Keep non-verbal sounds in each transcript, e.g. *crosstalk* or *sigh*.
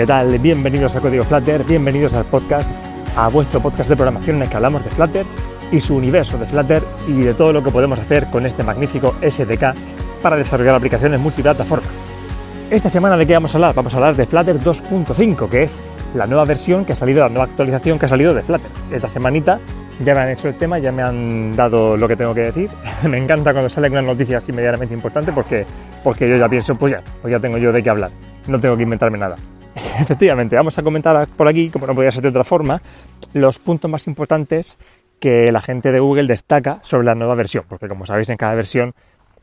¿qué tal? Bienvenidos a Código Flutter, bienvenidos al podcast, a vuestro podcast de programación en el que hablamos de Flutter y su universo de Flutter y de todo lo que podemos hacer con este magnífico SDK para desarrollar aplicaciones multiplataforma. Esta semana de qué vamos a hablar? Vamos a hablar de Flutter 2.5, que es la nueva versión que ha salido, la nueva actualización que ha salido de Flutter. Esta semanita ya me han hecho el tema, ya me han dado lo que tengo que decir. *laughs* me encanta cuando sale una noticia así medianamente importante porque, porque yo ya pienso, pues ya, pues ya tengo yo de qué hablar, no tengo que inventarme nada. *laughs* Efectivamente, vamos a comentar por aquí, como no podía ser de otra forma, los puntos más importantes que la gente de Google destaca sobre la nueva versión, porque como sabéis en cada versión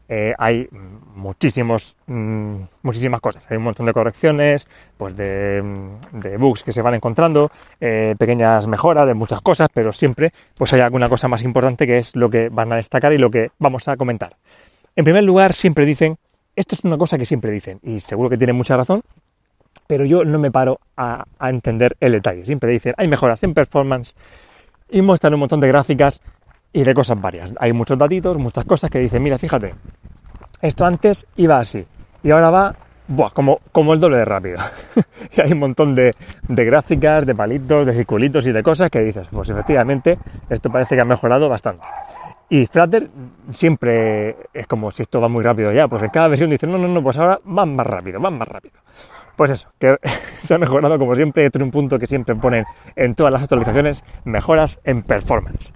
eh, hay muchísimos, mm, muchísimas cosas. Hay un montón de correcciones, pues de, mm, bugs que se van encontrando, eh, pequeñas mejoras de muchas cosas, pero siempre pues hay alguna cosa más importante que es lo que van a destacar y lo que vamos a comentar. En primer lugar, siempre dicen, esto es una cosa que siempre dicen, y seguro que tienen mucha razón, pero yo no me paro a, entender el detalle. Siempre dicen, hay mejoras en performance y muestran un montón de gráficas y de cosas varias. Hay muchos datitos, muchas cosas que dicen, mira, fíjate, esto antes iba así y ahora va buah, como, como el doble de rápido. *laughs* y hay un montón de, de, gráficas, de palitos, de circulitos y de cosas que dices, pues efectivamente, esto parece que ha mejorado bastante. Y Flutter siempre es como si esto va muy rápido ya, pues en cada versión dice, no, no, no, pues ahora va más rápido, va más rápido. Pues eso, que *laughs* se ha mejorado como siempre, este es un punto que siempre ponen en todas las actualizaciones, mejoras en performance.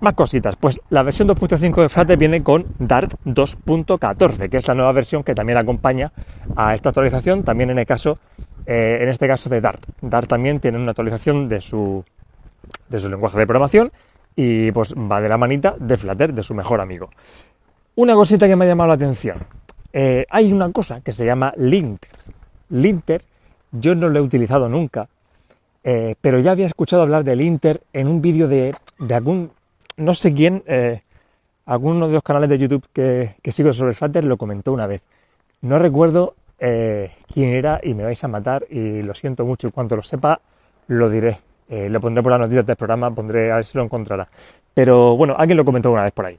Más cositas, pues la versión 2.5 de Flutter viene con Dart 2.14, que es la nueva versión que también acompaña a esta actualización, también en el caso, eh, en este caso de Dart. Dart también tiene una actualización de su, de su lenguaje de programación y pues va de la manita de Flutter, de su mejor amigo. Una cosita que me ha llamado la atención. Eh, hay una cosa que se llama linter. Linter, yo no lo he utilizado nunca, eh, pero ya había escuchado hablar del linter en un vídeo de, de algún no sé quién, eh, alguno de los canales de YouTube que, sigo sobre Flutter lo comentó una vez. No recuerdo quién era y me vais a matar y lo siento mucho. Y cuando lo sepa, lo diré. Eh, lo pondré por las noticias del programa, pondré a ver si lo encontrará. Pero bueno, alguien lo comentó una vez por ahí.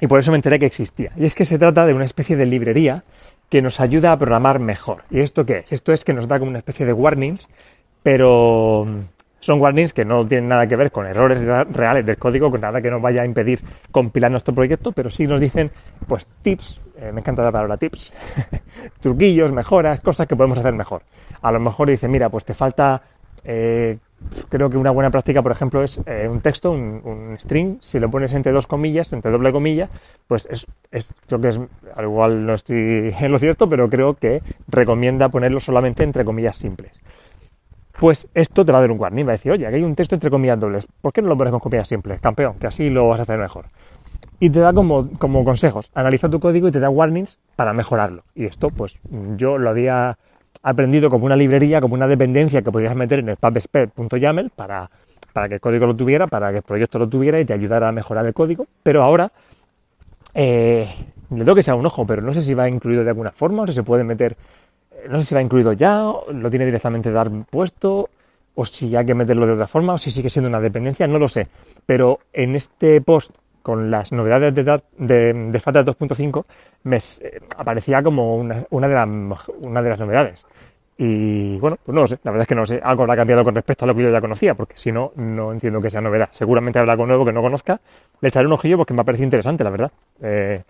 Y por eso me enteré que existía. Y es que se trata de una especie de librería que nos ayuda a programar mejor. ¿Y esto qué es? Esto es que nos da como una especie de warnings, pero son warnings que no tienen nada que ver con errores reales del código, con nada que nos vaya a impedir compilar nuestro proyecto, pero sí nos dicen, pues, tips, eh, me encanta la palabra tips, *laughs* truquillos, mejoras, cosas que podemos hacer mejor. A lo mejor dice, mira, pues te falta, eh, creo que una buena práctica, por ejemplo, es eh, un texto, un, string, si lo pones entre dos comillas, entre doble comilla, pues es, creo que es, al igual no estoy *laughs* en lo cierto, pero creo que recomienda ponerlo solamente entre comillas simples pues esto te va a dar un warning, va a decir, oye, aquí hay un texto entre comillas dobles, ¿por qué no lo pones con comillas simples, campeón? Que así lo vas a hacer mejor. Y te da como consejos, analiza tu código y te da warnings para mejorarlo. Y esto, pues yo lo había aprendido como una librería, como una dependencia que podías meter en el pubspec.yaml para, para que el código lo tuviera, para que el proyecto lo tuviera y te ayudara a mejorar el código. Pero ahora eh, le tengo que sea un ojo, pero no sé si va incluido de alguna forma o si se puede meter no sé si va incluido ya, lo tiene directamente dar puesto, o si hay que meterlo de otra forma, o si sigue siendo una dependencia, no lo sé. Pero en este post con las novedades de, de, de 2.5 me eh, aparecía como una, de las, novedades. Y bueno, pues no lo sé, la verdad es que no sé, algo habrá cambiado con respecto a lo que yo ya conocía, porque si no, no entiendo que sea novedad. Seguramente habrá algo nuevo que no conozca, le echaré un ojillo porque me ha parecido interesante, la verdad. Eh,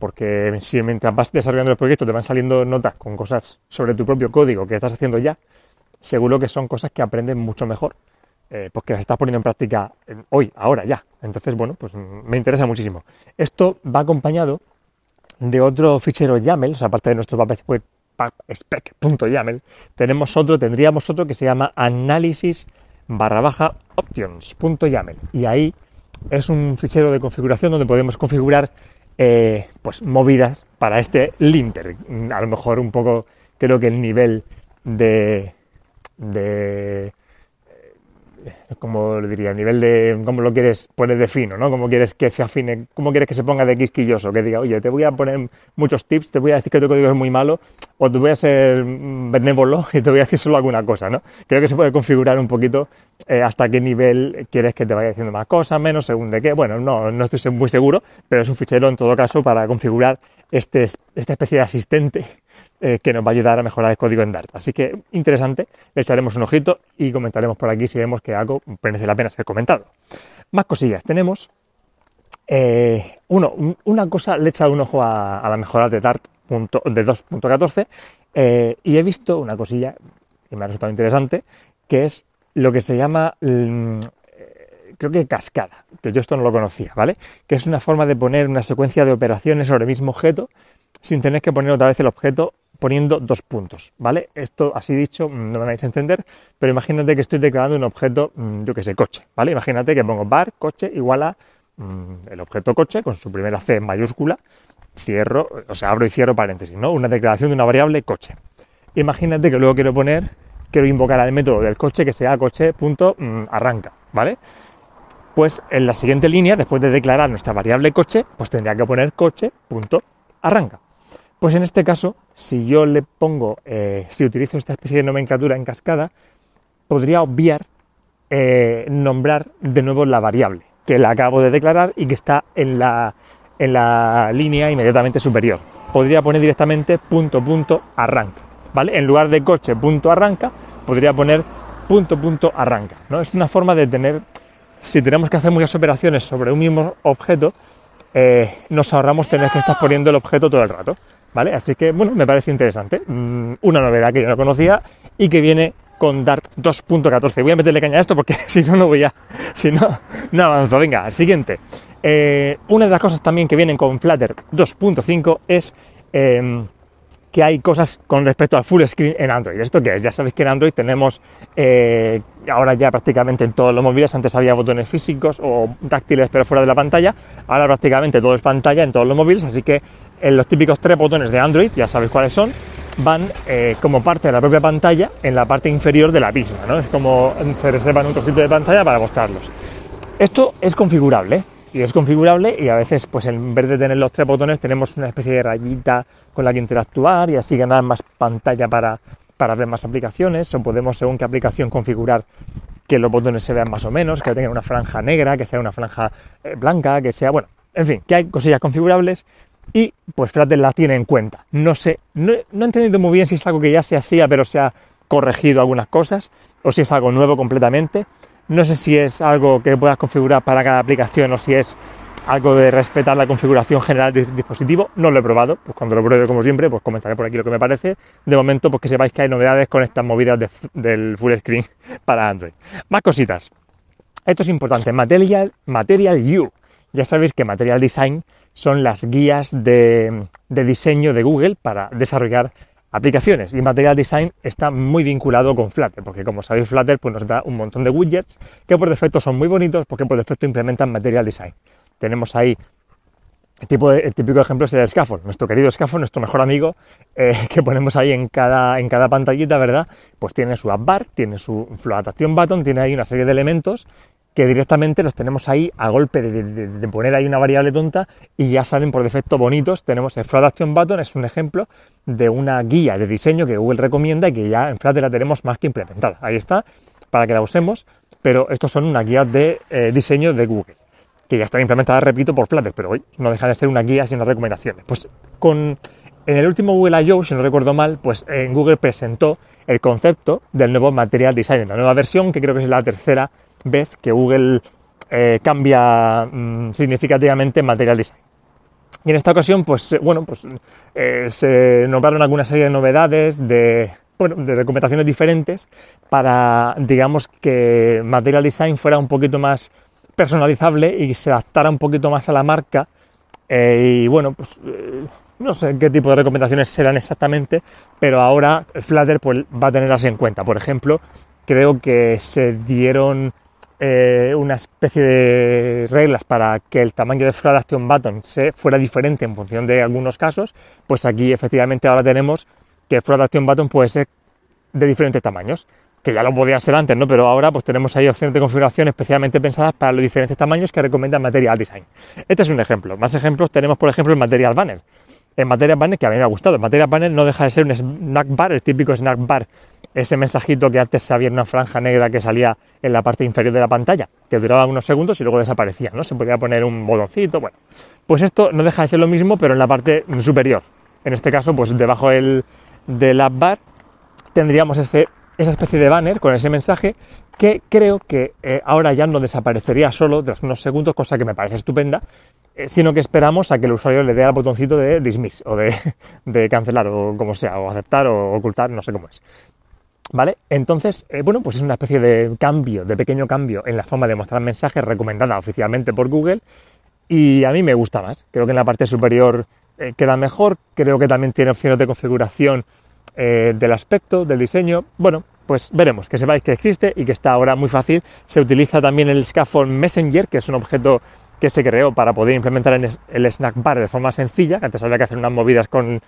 porque si mientras vas desarrollando el proyecto te van saliendo notas con cosas sobre tu propio código que estás haciendo ya, seguro que son cosas que aprendes mucho mejor, eh, porque las estás poniendo en práctica hoy, ahora, ya. Entonces, bueno, pues me interesa muchísimo. Esto va acompañado de otro fichero YAML, o sea, aparte de nuestro spec.yaml, tenemos otro, tendríamos otro que se llama análisis barra baja options.yaml. Y ahí es un fichero de configuración donde podemos configurar eh, pues movidas para este linter. A lo mejor un poco creo que el nivel de, de como le diría, a nivel de cómo lo quieres poner de fino, ¿no? Cómo quieres que se afine, cómo quieres que se ponga de quisquilloso, que diga, oye, te voy a poner muchos tips, te voy a decir que tu código es muy malo, o te voy a ser benévolo *laughs* y te voy a decir solo alguna cosa, ¿no? Creo que se puede configurar un poquito eh, hasta qué nivel quieres que te vaya diciendo más cosas, menos, según de qué. Bueno, no, no estoy muy seguro, pero es un fichero en todo caso para configurar este, esta especie de asistente eh, que nos va a ayudar a mejorar el código en Dart. Así que interesante, le echaremos un ojito y comentaremos por aquí si vemos que algo merece la pena ser comentado. Más cosillas, tenemos eh, uno, una cosa, le he echado un ojo a, la mejora de Dart de 2.14 eh, y he visto una cosilla que me ha resultado interesante, que es lo que se llama, mm, creo que cascada, que yo esto no lo conocía, ¿vale? Que es una forma de poner una secuencia de operaciones sobre el mismo objeto sin tener que poner otra vez el objeto poniendo dos puntos, ¿vale? Esto así dicho mm, no me vais a entender, pero imagínate que estoy declarando un objeto, mm, yo que sé, coche, ¿vale? Imagínate que pongo bar coche igual a el objeto coche con su primera C mayúscula, cierro, o sea, abro y cierro paréntesis, ¿no? Una declaración de una variable coche. Imagínate que luego quiero poner, quiero invocar al método del coche que sea coche.arranca, ¿vale? Pues en la siguiente línea, después de declarar nuestra variable coche, pues tendría que poner coche.arranca. Pues en este caso, si yo le pongo, eh, si utilizo esta especie de nomenclatura en cascada, podría obviar eh, nombrar de nuevo la variable que la acabo de declarar y que está en la, en la línea inmediatamente superior. Podría poner directamente punto punto arranca, ¿vale? En lugar de coche punto arranca, podría poner punto punto arranca, ¿no? Es una forma de tener, si tenemos que hacer muchas operaciones sobre un mismo objeto, eh, nos ahorramos tener que estar poniendo el objeto todo el rato, ¿vale? Así que, bueno, me parece interesante. Mm, una novedad que yo no conocía y que viene con Dart 2.14. Voy a meterle caña a esto porque *laughs* si no, no voy a. Si no, no avanzo. Venga, siguiente. Eh, una de las cosas también que vienen con Flutter 2.5 es em, que hay cosas con respecto al full screen en Android. ¿Esto qué es? Ya sabéis que en Android tenemos eh, ahora ya prácticamente en todos los móviles, antes había botones físicos o táctiles pero fuera de la pantalla, ahora prácticamente todo es pantalla en todos los móviles, así que en los típicos tres botones de Android, ya sabéis cuáles son, van eh, como parte de la propia pantalla en la parte inferior de la misma. Es como se reservan un trocito de pantalla para mostrarlos. Esto es configurable y es configurable y a veces pues en vez de tener los tres botones tenemos una especie de rayita con la que interactuar y así ganar más pantalla para, para ver más aplicaciones o podemos según qué aplicación configurar que los botones se vean más o menos, que tengan una franja negra, que sea una franja eh, blanca, que sea, bueno, en fin, que hay cosillas configurables y pues Flutter la tiene en cuenta. No sé, no, he entendido muy bien si es algo que ya se hacía pero se ha corregido algunas cosas o si es algo nuevo completamente. No sé si es algo que puedas configurar para cada aplicación o si es algo de respetar la configuración general del dispositivo. No lo he probado, pues cuando lo pruebe como siempre, pues comentaré por aquí lo que me parece. De momento, pues que sepáis que hay novedades con estas movidas del full screen *laughs* para Android. Más cositas. Esto es importante. Material, Material U. Ya sabéis que Material Design son las guías de, diseño de Google para desarrollar aplicaciones y Material Design está muy vinculado con Flutter, porque como sabéis Flutter pues nos da un montón de widgets que por defecto son muy bonitos porque por defecto implementan Material Design. Tenemos ahí el, tipo el típico ejemplo es el Scaffold, nuestro querido Scaffold, nuestro mejor amigo eh, *laughs* que ponemos ahí en cada, en cada pantallita, ¿verdad? Pues tiene su app bar, tiene su flotación button, tiene ahí una serie de elementos que directamente los tenemos ahí a golpe de, poner ahí una variable tonta y ya salen por defecto bonitos. Tenemos el Float Action Button, es un ejemplo de una guía de diseño que Google recomienda y que ya en Flutter la tenemos más que implementada. Ahí está, para que la usemos, pero estos son una guía de eh, diseño de Google, que ya están implementadas, repito, por Flutter, pero hoy no deja de ser una guía sino recomendaciones. Pues con en el último Google I.O., si no recuerdo mal, pues en Google presentó el concepto del nuevo Material Design, la nueva versión, que creo que es la tercera vez que Google eh, cambia mm, significativamente Material Design. Y en esta ocasión, pues eh, bueno, pues eh, se nombraron alguna serie de novedades, de, de recomendaciones diferentes para, digamos, que Material Design fuera un poquito más personalizable y se adaptara un poquito más a la marca. y bueno, pues no sé qué tipo de recomendaciones serán exactamente, pero ahora Flutter pues, va a tenerlas en cuenta. Por ejemplo, creo que se dieron eh, una especie de reglas para que el tamaño de Flood Action Button se fuera diferente en función de algunos casos, pues aquí efectivamente ahora tenemos que Flood Action Button puede ser de diferentes tamaños, que ya lo podía ser antes, ¿no? Pero ahora pues tenemos ahí opciones de configuración especialmente pensadas para los diferentes tamaños que recomienda Material Design. Este es un ejemplo. Más ejemplos tenemos, por ejemplo, el Material Banner. En Material Banner, que a mí me ha gustado, el Material Banner no deja de ser un snack bar, el típico snack bar ese mensajito que antes había una franja negra que salía en la parte inferior de la pantalla, que duraba unos segundos y luego desaparecía, ¿no? Se podía poner un botoncito, bueno. Pues esto no deja de ser lo mismo, pero en la parte superior. En este caso, pues debajo del, del bar tendríamos ese, esa especie de banner con ese mensaje que creo que eh, ahora ya no desaparecería solo tras unos segundos, cosa que me parece estupenda, eh, sino que esperamos a que el usuario le dé al botoncito de dismiss o de, *laughs* de cancelar o como sea, o aceptar o ocultar, no sé cómo es. ¿Vale? Entonces, eh, bueno, pues es una especie de cambio, de pequeño cambio en la forma de mostrar mensajes recomendada oficialmente por Google y a mí me gusta más. Creo que en la parte superior queda mejor, creo que también tiene opciones de configuración del aspecto, del diseño. Bueno, pues veremos, que sepáis que existe y que está ahora muy fácil. Se utiliza también el Scaffold Messenger, que es un objeto que se creó para poder implementar en el Snack Bar de forma sencilla. Antes había que hacer unas movidas con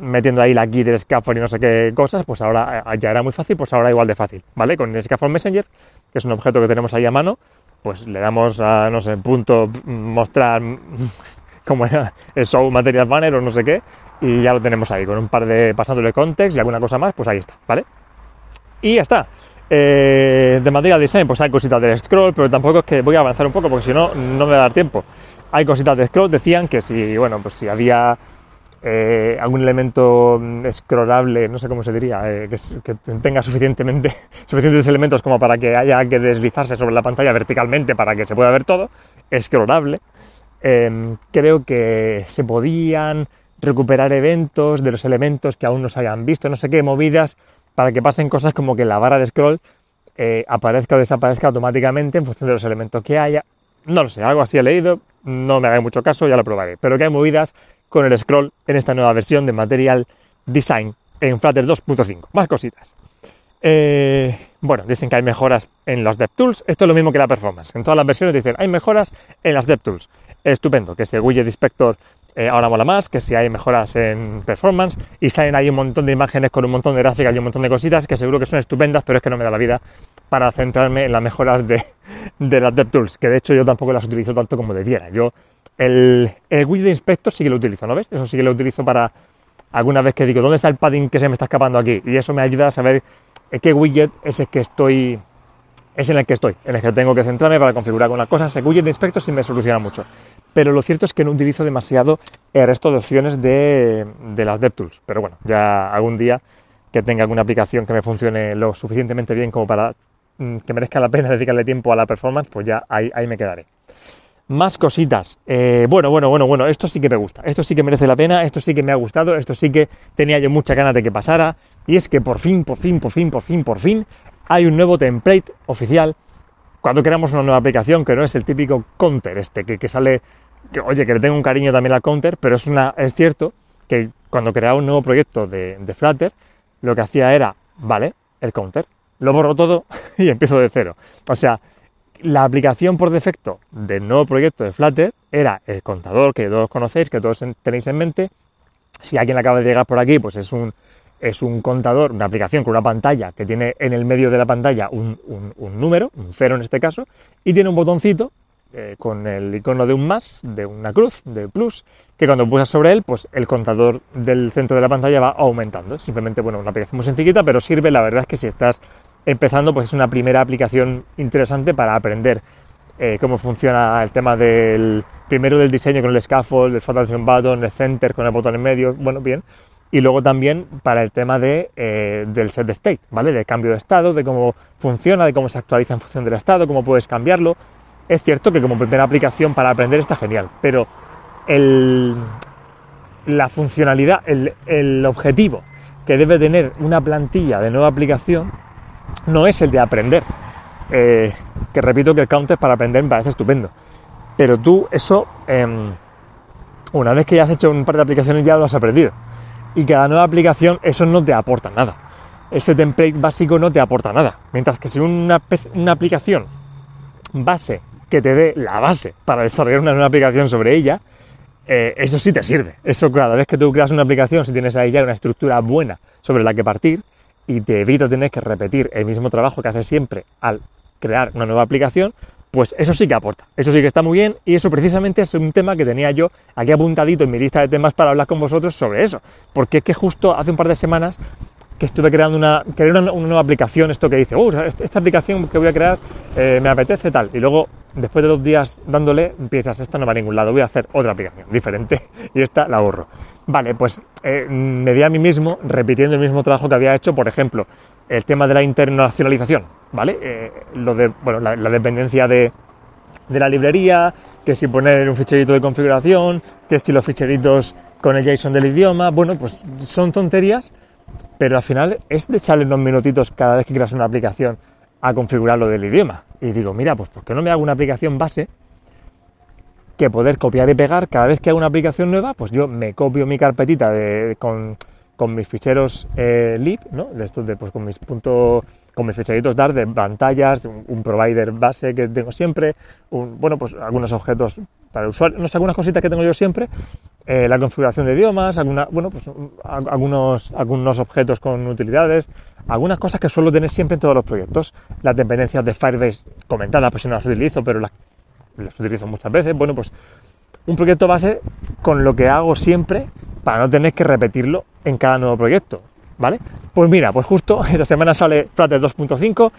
metiendo ahí la key del Scaffold y no sé qué cosas, pues ahora eh, ya era muy fácil, pues ahora igual de fácil, ¿vale? Con el Scaffold Messenger, que es un objeto que tenemos ahí a mano, pues le damos a, no sé, punto, mostrar *laughs* como era el show material banner o no sé qué, y ya lo tenemos ahí, con un par de pasándole context y alguna cosa más, pues ahí está, ¿vale? Y ya está. Eh, de material design, pues hay cositas del scroll, pero tampoco es que voy a avanzar un poco porque si no, no me va a dar tiempo. Hay cositas de scroll, decían que si, bueno, pues si había eh, algún elemento mm, scrollable, no sé cómo se diría, eh, que, tenga suficientemente, *laughs* suficientes elementos como para que haya que deslizarse sobre la pantalla verticalmente para que se pueda ver todo, scrollable. Em, creo que se podían recuperar eventos de los elementos que aún no se hayan visto, no sé qué movidas para que pasen cosas como que la barra de scroll eh, aparezca o desaparezca automáticamente en función de los elementos que haya. No lo sé, algo así he leído, no me haga mucho caso, ya lo probaré. Pero que hay movidas con el scroll en esta nueva versión de Material Design en Flutter 2.5. Más cositas. Eh, bueno, dicen que hay mejoras en los DevTools. Esto es lo mismo que la performance. En todas las versiones dicen hay mejoras en las DevTools. Estupendo, que ese widget inspector eh, ahora mola más, que si hay mejoras en performance y salen ahí un montón de imágenes con un montón de gráficas y un montón de cositas que seguro que son estupendas, pero es que no me da la vida para centrarme en las mejoras de, de las DevTools, que de hecho yo tampoco las utilizo tanto como debiera. Yo el, el widget inspector sí que lo utilizo, ¿no ves? Eso sí que lo utilizo para alguna vez que digo, ¿dónde está el padding que se me está escapando aquí? Y eso me ayuda a saber qué widget es el que estoy es en el que estoy, en el que tengo que centrarme para configurar algunas cosas. El widget de inspector sí me soluciona mucho pero lo cierto es que no utilizo demasiado el resto de opciones de, las DevTools. Pero bueno, ya algún día que tenga alguna aplicación que me funcione lo suficientemente bien como para que merezca la pena dedicarle tiempo a la performance, pues ya ahí, me quedaré. Más cositas. Eh, bueno, bueno, bueno, bueno, esto sí que me gusta. Esto sí que merece la pena, esto sí que me ha gustado, esto sí que tenía yo mucha ganas de que pasara. Y es que por fin, por fin, por fin, por fin, por fin, hay un nuevo template oficial cuando creamos una nueva aplicación que no es el típico counter este que, que sale que, oye, que le tengo un cariño también al counter, pero es, una, es cierto que cuando creaba un nuevo proyecto de, Flutter, lo que hacía era, vale, el counter, lo borro todo *laughs* y empiezo de cero. O sea, la aplicación por defecto del nuevo proyecto de Flutter era el contador que todos conocéis, que todos tenéis en mente. Si alguien acaba de llegar por aquí, pues es un, es un contador, una aplicación con una pantalla que tiene en el medio de la pantalla un, un número, un cero en este caso, y tiene un botoncito eh, con el icono de un más, de una cruz, de plus, que cuando pulsas sobre él, pues el contador del centro de la pantalla va aumentando. Simplemente, bueno, una aplicación muy sencillita, pero sirve, la verdad es que si estás empezando, pues es una primera aplicación interesante para aprender eh, cómo funciona el tema del, primero del diseño con el scaffold, el photon button, el center con el botón en medio, bueno, bien, y luego también para el tema de, eh, del set state, ¿vale? De cambio de estado, de cómo funciona, de cómo se actualiza en función del estado, cómo puedes cambiarlo, es cierto que como primera aplicación para aprender está genial, pero la funcionalidad, el, objetivo que debe tener una plantilla de nueva aplicación no es el de aprender. Eh, que repito que el counter para aprender me parece estupendo. Pero tú eso, em, una vez que ya has hecho un par de aplicaciones ya lo has aprendido. Y cada nueva aplicación eso no te aporta nada. Ese template básico no te aporta nada. Mientras que si una, una aplicación base que te dé la base para desarrollar una nueva aplicación sobre ella, eh, eso sí te sirve. Eso cada vez que tú creas una aplicación, si tienes ahí ya una estructura buena sobre la que partir y te evita tener que repetir el mismo trabajo que haces siempre al crear una nueva aplicación, pues eso sí que aporta, eso sí que está muy bien y eso precisamente es un tema que tenía yo aquí apuntadito en mi lista de temas para hablar con vosotros sobre eso, porque es que justo hace un par de semanas que estuve creando una, crear una, nueva aplicación, esto que dice, oh, esta aplicación que voy a crear eh, me apetece tal, y luego después de dos días dándole, piensas, esta no va a ningún lado, voy a hacer otra aplicación diferente *laughs* y esta la ahorro. Vale, pues eh, me di a mí mismo repitiendo el mismo trabajo que había hecho, por ejemplo, el tema de la internacionalización, ¿vale? Eh, lo de, bueno, la, dependencia de, de, la librería, que si poner un ficherito de configuración, que si los ficheritos con el JSON del idioma, bueno, pues son tonterías, pero al final es de echarle unos minutitos cada vez que creas una aplicación a configurar lo del idioma. Y digo, mira, pues ¿por qué no me hago una aplicación base que poder copiar y pegar cada vez que hago una aplicación nueva, pues yo me copio mi carpetita de, con, con, mis ficheros eh, lib, ¿no? De estos de, pues con mis puntos, con mis ficheritos dar de pantallas, un, provider base que tengo siempre, un, bueno, pues algunos objetos para el usuario, no sé, algunas cositas que tengo yo siempre, eh, la configuración de idiomas, alguna, bueno, pues algunos, algunos objetos con utilidades, algunas cosas que suelo tener siempre en todos los proyectos, las dependencias de Firebase comentadas, pues si no las utilizo, pero las las utilizo muchas veces. Bueno, pues un proyecto base con lo que hago siempre para no tener que repetirlo en cada nuevo proyecto, ¿vale? Pues mira, pues justo *laughs* esta semana sale Flutter 2.5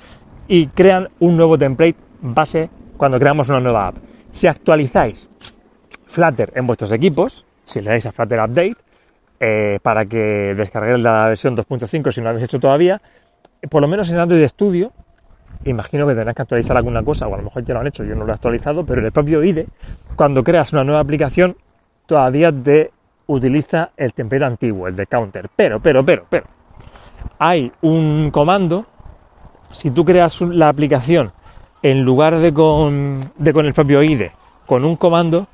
y crean un nuevo template base cuando creamos una nueva app. Si actualizáis Flutter en vuestros equipos, si le dais a Flutter Update, eh, para que descarguéis la versión 2.5 si no lo habéis hecho todavía, por lo menos en Android Studio imagino que tendrás que actualizar alguna cosa, o a lo mejor ya lo han hecho, yo no lo he actualizado, pero en el propio IDE, cuando creas una nueva aplicación, todavía te utiliza el template antiguo, el de counter. Pero, pero, pero, pero, hay un comando, si tú creas la aplicación en lugar de con, de con el propio IDE, con un comando,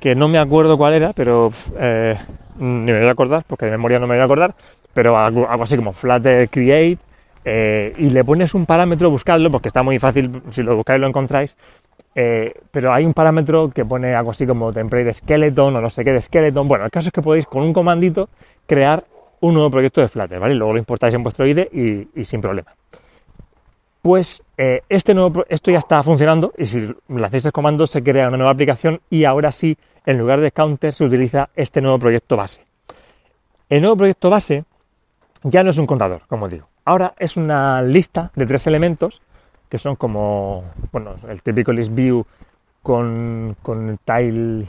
que no me acuerdo cuál era, pero eh, ni me voy a acordar, porque de memoria no me voy a acordar, pero algo, así como flutter create eh, y le pones un parámetro, buscadlo, porque está muy fácil, si lo buscáis lo encontráis, eh, pero hay un parámetro que pone algo así como template skeleton o no sé qué de skeleton. Bueno, el caso es que podéis con un comandito crear un nuevo proyecto de Flutter, ¿vale? Luego lo importáis en vuestro IDE y, sin problema. Pues eh, este nuevo, esto ya está funcionando y si hacéis el comando se crea una nueva aplicación y ahora sí, en lugar de counter, se utiliza este nuevo proyecto base. El nuevo proyecto base ya no es un contador, como digo. Ahora es una lista de tres elementos que son como, bueno, el típico list view con, con el tile,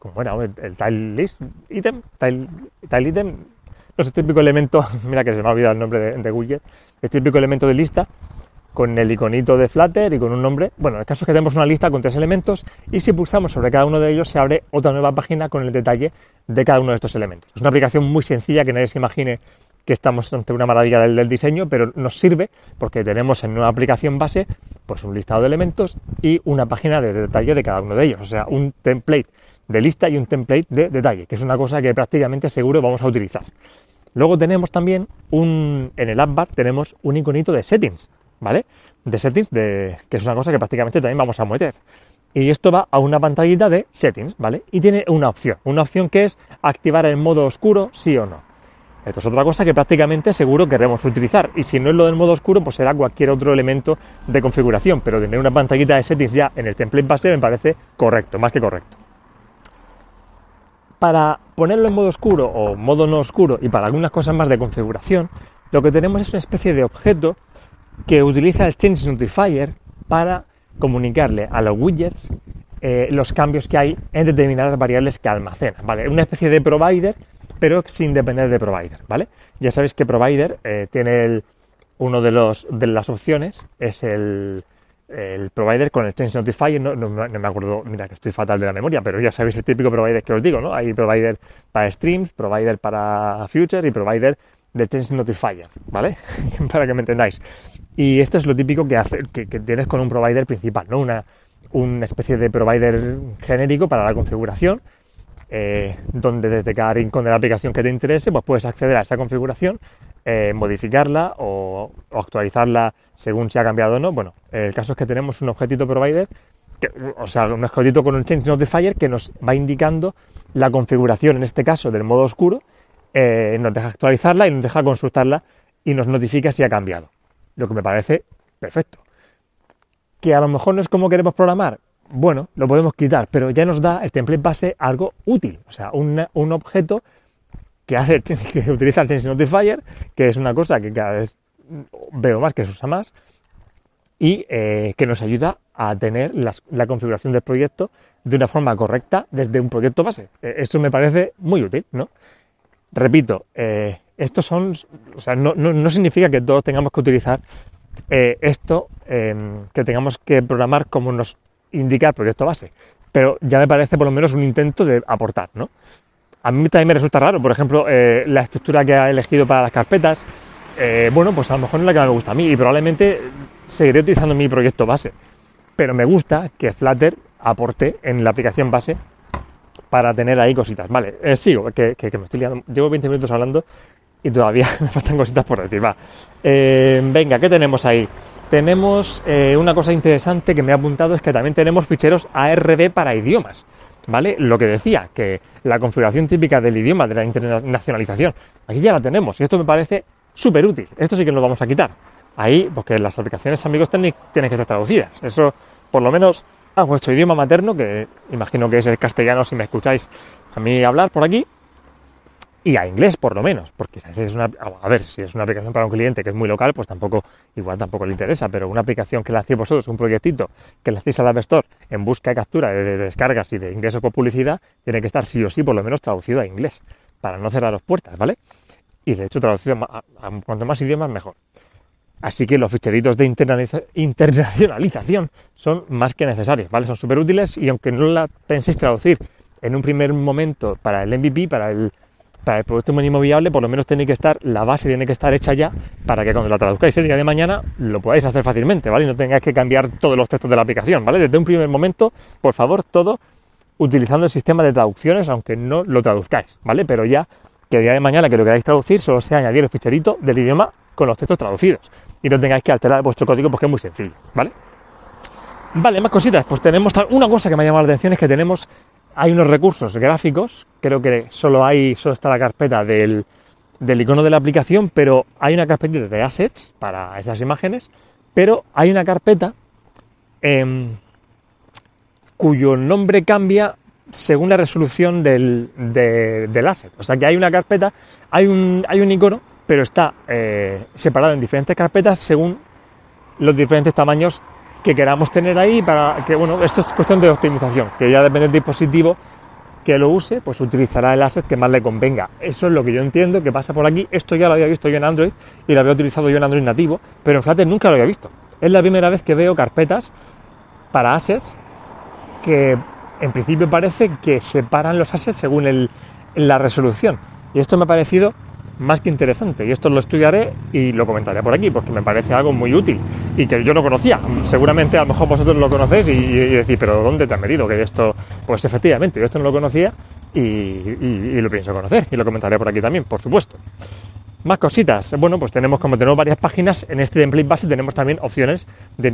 como era, el, tile list item, tile, tile item, no sé, el típico elemento, *laughs* mira que se me ha olvidado el nombre de, de widget, el típico elemento de lista con el iconito de Flutter y con un nombre. Bueno, el caso es que tenemos una lista con tres elementos y si pulsamos sobre cada uno de ellos se abre otra nueva página con el detalle de cada uno de estos elementos. Es una aplicación muy sencilla que nadie se imagine que estamos ante una maravilla del, diseño, pero nos sirve porque tenemos en una aplicación base pues un listado de elementos y una página de detalle de cada uno de ellos, o sea, un template de lista y un template de detalle, que es una cosa que prácticamente seguro vamos a utilizar. Luego tenemos también un, en el app bar tenemos un iconito de settings, ¿vale? De settings, de, que es una cosa que prácticamente también vamos a meter. Y esto va a una pantallita de settings, ¿vale? Y tiene una opción, una opción que es activar el modo oscuro, sí o no. Esto es otra cosa que prácticamente seguro queremos utilizar. Y si no es lo del modo oscuro, pues será cualquier otro elemento de configuración. Pero tener una pantallita de settings ya en el template base me parece correcto, más que correcto. Para ponerlo en modo oscuro o modo no oscuro y para algunas cosas más de configuración, lo que tenemos es una especie de objeto que utiliza el Change Notifier para comunicarle a los widgets eh, los cambios que hay en determinadas variables que almacena. ¿vale? Una especie de provider pero sin depender de provider, ¿vale? Ya sabéis que provider eh, tiene el, uno de, los, de las opciones, es el, provider con el Change Notifier, no, me acuerdo, mira que estoy fatal de la memoria, pero ya sabéis el típico provider que os digo, ¿no? Hay provider para streams, provider para future y provider de Change Notifier, ¿vale? *laughs* para que me entendáis. Y esto es lo típico que, hace, que, tienes con un provider principal, ¿no? Una, una especie de provider genérico para la configuración eh, donde desde cada rincón de la aplicación que te interese, pues puedes acceder a esa configuración, eh, modificarla o, actualizarla según si ha cambiado o no. Bueno, el caso es que tenemos un objetito provider, o sea, un objetito con un change notifier que nos va indicando la configuración, en este caso del modo oscuro, eh, nos deja actualizarla y nos deja consultarla y nos notifica si ha cambiado. Lo que me parece perfecto. Que a lo mejor no es como queremos programar, bueno, lo podemos quitar, pero ya nos da el template base algo útil, o sea, un, objeto que, hace, *laughs* que utiliza el Change Notifier, que es una cosa que cada vez veo más que se usa más, y eh, que nos ayuda a tener la configuración del proyecto de una forma correcta desde un proyecto base. Eh, eso me parece muy útil, ¿no? Repito, eh, estos son, o sea, no, no, significa que todos tengamos que utilizar esto, em, que tengamos que programar como nos indica el proyecto base, pero ya me parece por lo menos un intento de aportar, ¿no? A mí también me resulta raro, por ejemplo, la estructura que ha elegido para las carpetas, bueno, pues a lo mejor no es la que me gusta a mí y probablemente seguiré utilizando mi proyecto base. Pero me gusta que Flutter aporte en la aplicación base para tener ahí cositas. Vale, eh, sigo, que, me estoy liando. Llevo 20 minutos hablando y todavía *laughs* me faltan cositas por decir. Va. Eh, venga, ¿qué tenemos ahí? Tenemos eh, una cosa interesante que me ha apuntado es que también tenemos ficheros ARB para idiomas. ¿Vale? Lo que decía, que la configuración típica del idioma, de la internacionalización, aquí ya la tenemos y esto me parece súper útil. Esto sí que nos vamos a quitar ahí, porque las aplicaciones amigos tienen que estar traducidas. Eso, por lo menos, a vuestro idioma materno, que imagino que es el castellano si me escucháis a mí hablar por aquí, y a inglés por lo menos, porque si es una, a ver, si es una aplicación para un cliente que es muy local, pues tampoco, igual tampoco le interesa, pero una aplicación que la hacéis vosotros, un proyectito que le hacéis a la Store en busca y captura de, descargas y de ingresos por publicidad, tiene que estar sí o sí por lo menos traducido a inglés, para no cerraros puertas, ¿vale? Y de hecho traducido a, a cuanto más idiomas mejor. Así que los ficheritos de internacionalización son más que necesarios, ¿vale? Son súper útiles y aunque no la penséis traducir en un primer momento para el MVP, para el, para el producto mínimo viable, por lo menos tiene que estar, la base tiene que estar hecha ya para que cuando la traduzcáis el día de mañana lo podáis hacer fácilmente, ¿vale? Y no tengáis que cambiar todos los textos de la aplicación, ¿vale? Desde un primer momento, por favor, todo utilizando el sistema de traducciones, aunque no lo traduzcáis, ¿vale? Pero ya que el día de mañana que lo queráis traducir, solo sea añadir el ficherito del idioma con los textos traducidos y no tengáis que alterar vuestro código porque es muy sencillo, ¿vale? Vale, más cositas. Pues tenemos una cosa que me ha llamado la atención es que tenemos, hay unos recursos gráficos, creo que solo hay, solo está la carpeta del, icono de la aplicación, pero hay una carpeta de assets para esas imágenes, pero hay una carpeta em, cuyo nombre cambia según la resolución del, del, asset. O sea que hay una carpeta, hay un, hay un icono pero está eh, separado en diferentes carpetas según los diferentes tamaños que queramos tener ahí para que, bueno, esto es cuestión de optimización, que ya depende del dispositivo que lo use, pues utilizará el asset que más le convenga. Eso es lo que yo entiendo que pasa por aquí. Esto ya lo había visto yo en Android y lo había utilizado yo en Android nativo, pero en Flutter nunca lo había visto. Es la primera vez que veo carpetas para assets que en principio parece que separan los assets según la resolución. Y esto me ha parecido más que interesante. Y esto lo estudiaré y lo comentaré por aquí, porque me parece algo muy útil y que yo no conocía. Seguramente a lo mejor vosotros lo conocéis y, decís, pero ¿dónde te has metido? Que esto, pues efectivamente, yo esto no lo conocía y, lo pienso conocer y lo comentaré por aquí también, por supuesto. Más cositas. Bueno, pues tenemos, como tenemos varias páginas, en este template base tenemos también opciones de,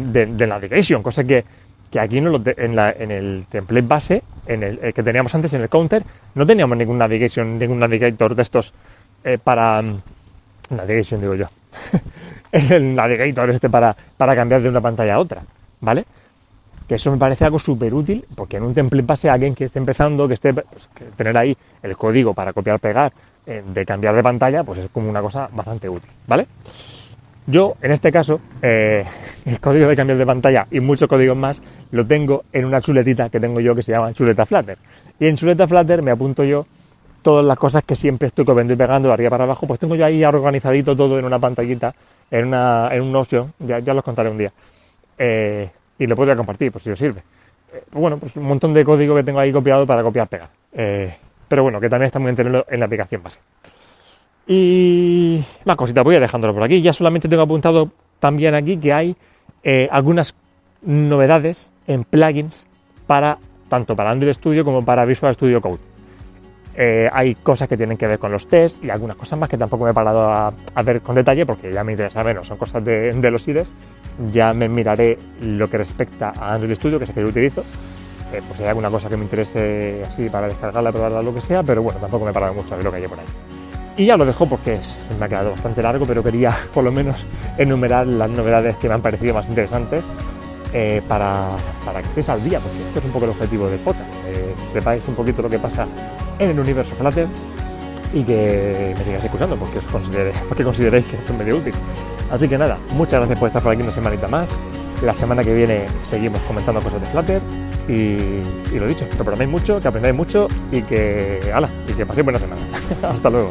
navigation, cosa que, que aquí no en, la, en, el template base, en el, que teníamos antes en el counter, no teníamos ningún navigation, ningún navigator de estos eh, para mm, navigation digo yo *laughs* el navigator este para, para cambiar de una pantalla a otra vale que eso me parece algo súper útil porque en un template base alguien que esté empezando que esté pues, tener ahí el código para copiar pegar eh, de cambiar de pantalla pues es como una cosa bastante útil vale yo en este caso eh, *laughs* el código de cambiar de pantalla y muchos códigos más lo tengo en una chuletita que tengo yo que se llama chuleta Flutter. Y en chuleta Flutter me apunto yo todas las cosas que siempre estoy copiando y pegando de arriba para abajo, pues tengo ya ahí organizadito todo en una pantallita, en, una, en un Notion, ya, ya los contaré un día. Eh, y lo puedo compartir, por si os sirve. Eh, bueno, pues un montón de código que tengo ahí copiado para copiar pegar. Eh, pero bueno, que también está muy bien tenerlo en la aplicación base. Y más cositas, voy a dejándolo por aquí. Ya solamente tengo apuntado también aquí que hay algunas novedades en plugins para tanto para Android Studio como para Visual Studio Code. Eh, hay cosas que tienen que ver con los test y algunas cosas más que tampoco me he parado a, ver con detalle porque ya me interesa menos, son cosas de, los IDEs. Ya me miraré lo que respecta a Android Studio, que es el que yo utilizo. Eh, pues si hay alguna cosa que me interese así para descargarla, probarla, lo que sea, pero bueno, tampoco me he parado mucho a ver lo que hay por ahí. Y ya lo dejo porque se me ha quedado bastante largo, pero quería *laughs* por lo menos enumerar las novedades que me han parecido más interesantes eh, para, para, que estéis al día, porque esto es un poco el objetivo del podcast, sepáis un poquito lo que pasa en el universo Flutter y que me sigáis escuchando porque, os *laughs* porque consideréis que esto es medio útil. Así que nada, muchas gracias por estar por aquí una semanita más. La semana que viene seguimos comentando cosas de Flutter y, lo dicho, que programéis mucho, que aprendáis mucho y que, ala, y que paséis buena semana. *laughs* Hasta luego.